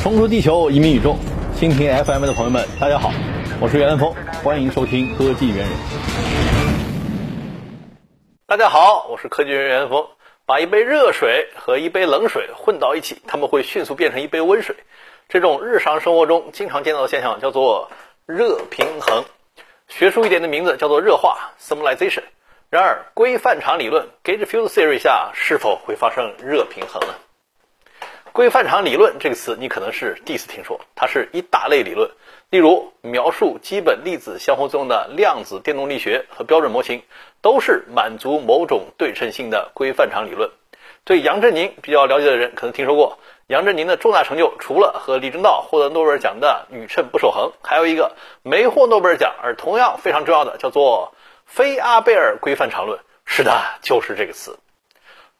冲出地球，移民宇宙，蜻蜓 FM 的朋友们，大家好，我是袁兰峰，欢迎收听科技猿人。大家好，我是科技人袁峰。把一杯热水和一杯冷水混到一起，他们会迅速变成一杯温水。这种日常生活中经常见到的现象叫做热平衡，学术一点的名字叫做热化 （thermalization）。然而，规范场理论 （gauge field theory） 下是否会发生热平衡呢？规范场理论这个词你可能是第一次听说，它是一大类理论，例如描述基本粒子相互作用的量子电动力学和标准模型，都是满足某种对称性的规范场理论。对杨振宁比较了解的人可能听说过，杨振宁的重大成就除了和李政道获得诺贝尔奖的宇称不守恒，还有一个没获诺贝尔奖而同样非常重要的叫做非阿贝尔规范场论。是的，就是这个词。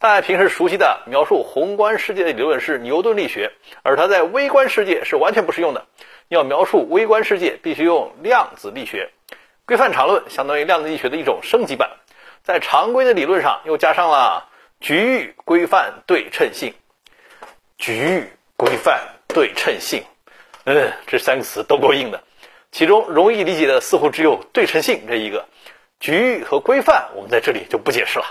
大家平时熟悉的描述宏观世界的理论是牛顿力学，而它在微观世界是完全不适用的。要描述微观世界，必须用量子力学。规范场论相当于量子力学的一种升级版，在常规的理论上又加上了局域规范对称性。局域规范对称性，嗯，这三个词都够硬的。其中容易理解的似乎只有对称性这一个，局域和规范我们在这里就不解释了。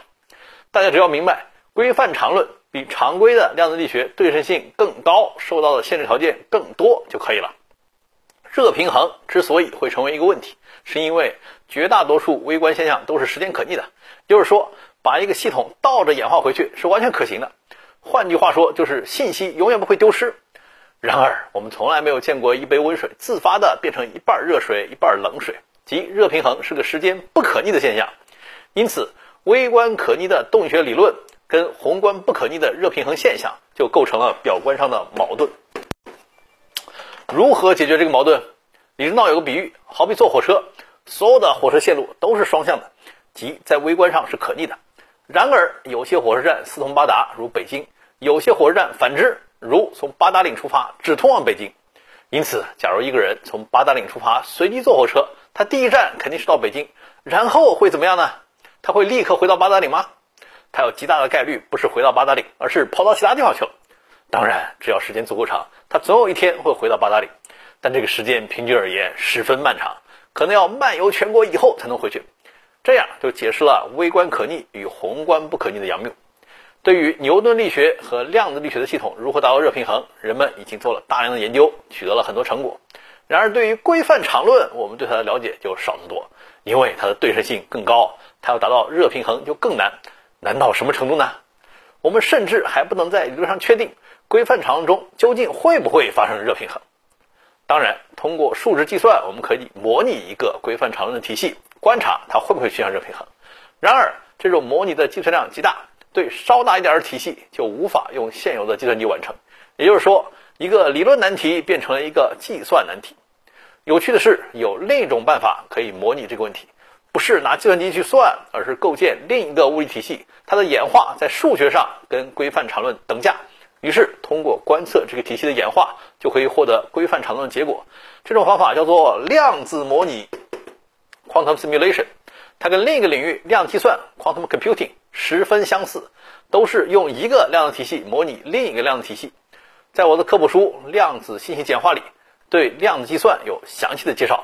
大家只要明白。规范常论比常规的量子力学对称性更高，受到的限制条件更多就可以了。热平衡之所以会成为一个问题，是因为绝大多数微观现象都是时间可逆的，就是说把一个系统倒着演化回去是完全可行的。换句话说，就是信息永远不会丢失。然而，我们从来没有见过一杯温水自发的变成一半热水一半冷水，即热平衡是个时间不可逆的现象。因此，微观可逆的动力学理论。跟宏观不可逆的热平衡现象就构成了表观上的矛盾。如何解决这个矛盾？李政道有个比喻，好比坐火车，所有的火车线路都是双向的，即在微观上是可逆的。然而，有些火车站四通八达，如北京；有些火车站反之，如从八达岭出发只通往北京。因此，假如一个人从八达岭出发，随机坐火车，他第一站肯定是到北京，然后会怎么样呢？他会立刻回到八达岭吗？他有极大的概率不是回到八达岭，而是跑到其他地方去了。当然，只要时间足够长，他总有一天会回到八达岭。但这个时间平均而言十分漫长，可能要漫游全国以后才能回去。这样就解释了微观可逆与宏观不可逆的杨谬。对于牛顿力学和量子力学的系统如何达到热平衡，人们已经做了大量的研究，取得了很多成果。然而，对于规范场论，我们对它的了解就少得多，因为它的对称性更高，它要达到热平衡就更难。难到什么程度呢？我们甚至还不能在理论上确定规范场中究竟会不会发生热平衡。当然，通过数值计算，我们可以模拟一个规范场论的体系，观察它会不会趋向热平衡。然而，这种模拟的计算量极大，对稍大一点的体系就无法用现有的计算机完成。也就是说，一个理论难题变成了一个计算难题。有趣的是，有另一种办法可以模拟这个问题。不是拿计算机去算，而是构建另一个物理体系，它的演化在数学上跟规范场论等价。于是通过观测这个体系的演化，就可以获得规范场论的结果。这种方法叫做量子模拟 （quantum simulation），它跟另一个领域量子计算 （quantum computing） 十分相似，都是用一个量子体系模拟另一个量子体系。在我的科普书《量子信息简化》里，对量子计算有详细的介绍，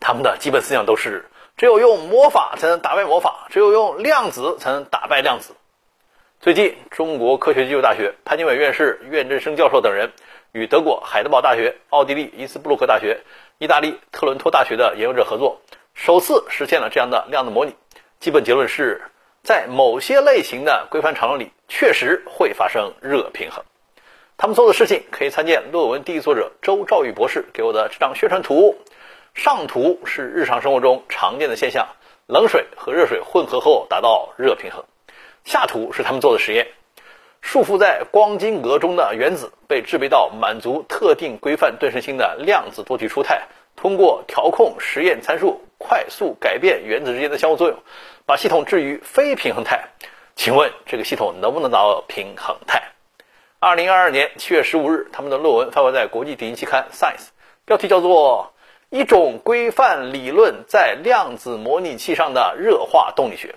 它们的基本思想都是。只有用魔法才能打败魔法，只有用量子才能打败量子。最近，中国科学技术大学潘金伟院士、苑振生教授等人与德国海德堡大学、奥地利伊斯布鲁克大学、意大利特伦托大学的研究者合作，首次实现了这样的量子模拟。基本结论是，在某些类型的规范场论里，确实会发生热平衡。他们做的事情可以参见论文第一作者周兆宇博士给我的这张宣传图。上图是日常生活中常见的现象，冷水和热水混合后达到热平衡。下图是他们做的实验，束缚在光晶格中的原子被制备到满足特定规范对称性的量子多体初态，通过调控实验参数，快速改变原子之间的相互作用，把系统置于非平衡态。请问这个系统能不能达到平衡态？二零二二年七月十五日，他们的论文发表在国际顶级期刊《Science》，标题叫做。一种规范理论在量子模拟器上的热化动力学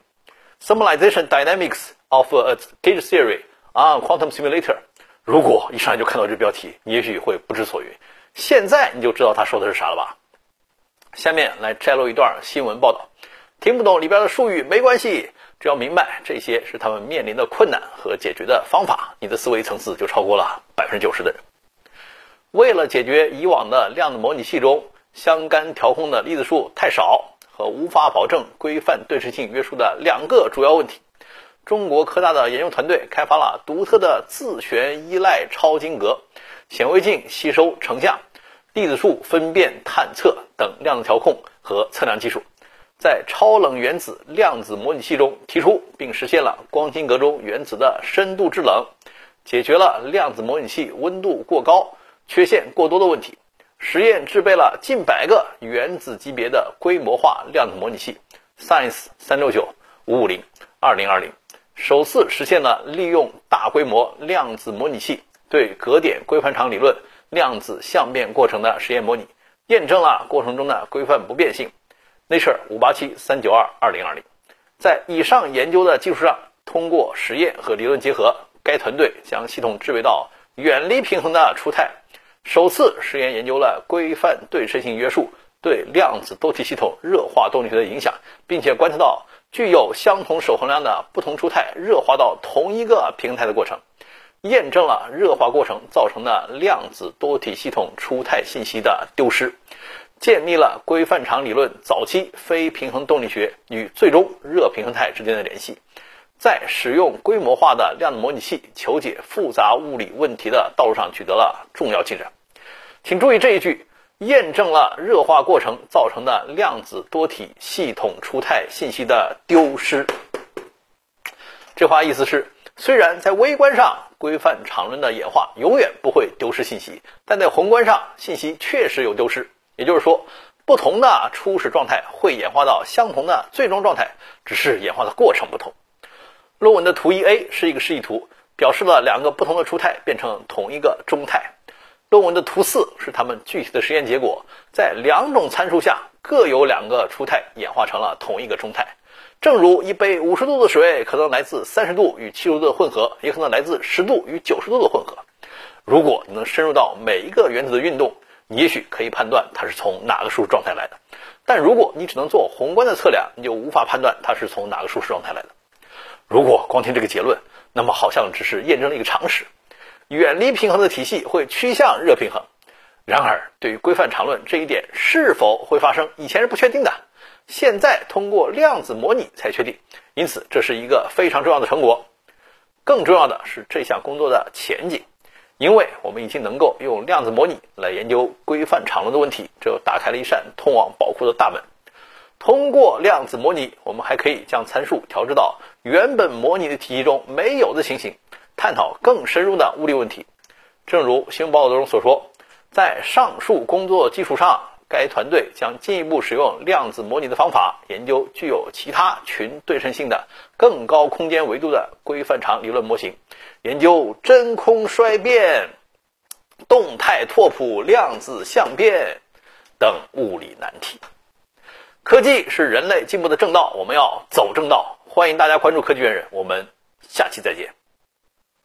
，thermalization dynamics of a gauge theory on quantum simulator。如果一上来就看到这标题，你也许会不知所云。现在你就知道他说的是啥了吧？下面来摘录一段新闻报道。听不懂里边的术语没关系，只要明白这些是他们面临的困难和解决的方法，你的思维层次就超过了百分之九十的人。为了解决以往的量子模拟器中相干调控的粒子数太少和无法保证规范对称性约束的两个主要问题，中国科大的研究团队开发了独特的自旋依赖超晶格、显微镜吸收成像、粒子数分辨探测等量子调控和测量技术。在超冷原子量子模拟器中提出并实现了光晶格中原子的深度制冷，解决了量子模拟器温度过高、缺陷过多的问题。实验制备了近百个原子级别的规模化量子模拟器，Science 三六九五五零二零二零，首次实现了利用大规模量子模拟器对格点规范场理论量子相变过程的实验模拟，验证了过程中的规范不变性。Nature 五八七三九二二零二零，在以上研究的基础上，通过实验和理论结合，该团队将系统制备到远离平衡的初态，首次实验研究了规范对称性约束对量子多体系统热化动力学的影响，并且观测到具有相同守恒量的不同初态热化到同一个平台的过程，验证了热化过程造成的量子多体系统初态信息的丢失。建立了规范场理论早期非平衡动力学与最终热平衡态之间的联系，在使用规模化的量子模拟器求解复杂物理问题的道路上取得了重要进展。请注意这一句，验证了热化过程造成的量子多体系统初态信息的丢失。这话意思是，虽然在微观上规范场论的演化永远不会丢失信息，但在宏观上信息确实有丢失。也就是说，不同的初始状态会演化到相同的最终状态，只是演化的过程不同。论文的图一 A 是一个示意图，表示了两个不同的初态变成同一个中态。论文的图四是他们具体的实验结果，在两种参数下各有两个初态演化成了同一个中态。正如一杯五十度的水可能来自三十度与七十度的混合，也可能来自十度与九十度的混合。如果你能深入到每一个原子的运动，你也许可以判断它是从哪个数状态来的，但如果你只能做宏观的测量，你就无法判断它是从哪个数状态来的。如果光听这个结论，那么好像只是验证了一个常识：远离平衡的体系会趋向热平衡。然而，对于规范场论这一点是否会发生，以前是不确定的，现在通过量子模拟才确定。因此，这是一个非常重要的成果。更重要的是这项工作的前景。因为我们已经能够用量子模拟来研究规范场论的问题，这打开了一扇通往宝库的大门。通过量子模拟，我们还可以将参数调制到原本模拟的体系中没有的情形，探讨更深入的物理问题。正如新闻报道中所说，在上述工作基础上。该团队将进一步使用量子模拟的方法，研究具有其他群对称性的更高空间维度的规范场理论模型，研究真空衰变、动态拓扑、量子相变等物理难题。科技是人类进步的正道，我们要走正道。欢迎大家关注科技猿人，我们下期再见。